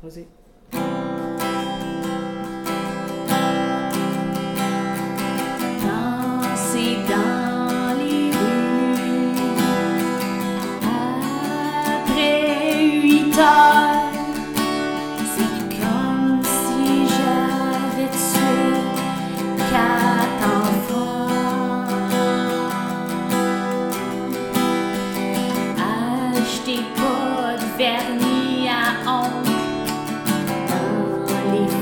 Danser dans les rues après huit heures. C'est comme si j'avais tué quatre enfants. Achetez pas de vernis à ongles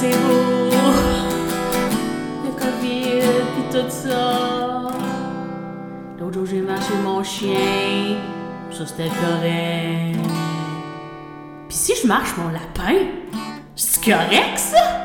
c'est beau, le Covid pis tout ça. L'autre jour j'ai marché mon chien, ça c'était correct. Pis si je marche mon lapin, c'est correct ça?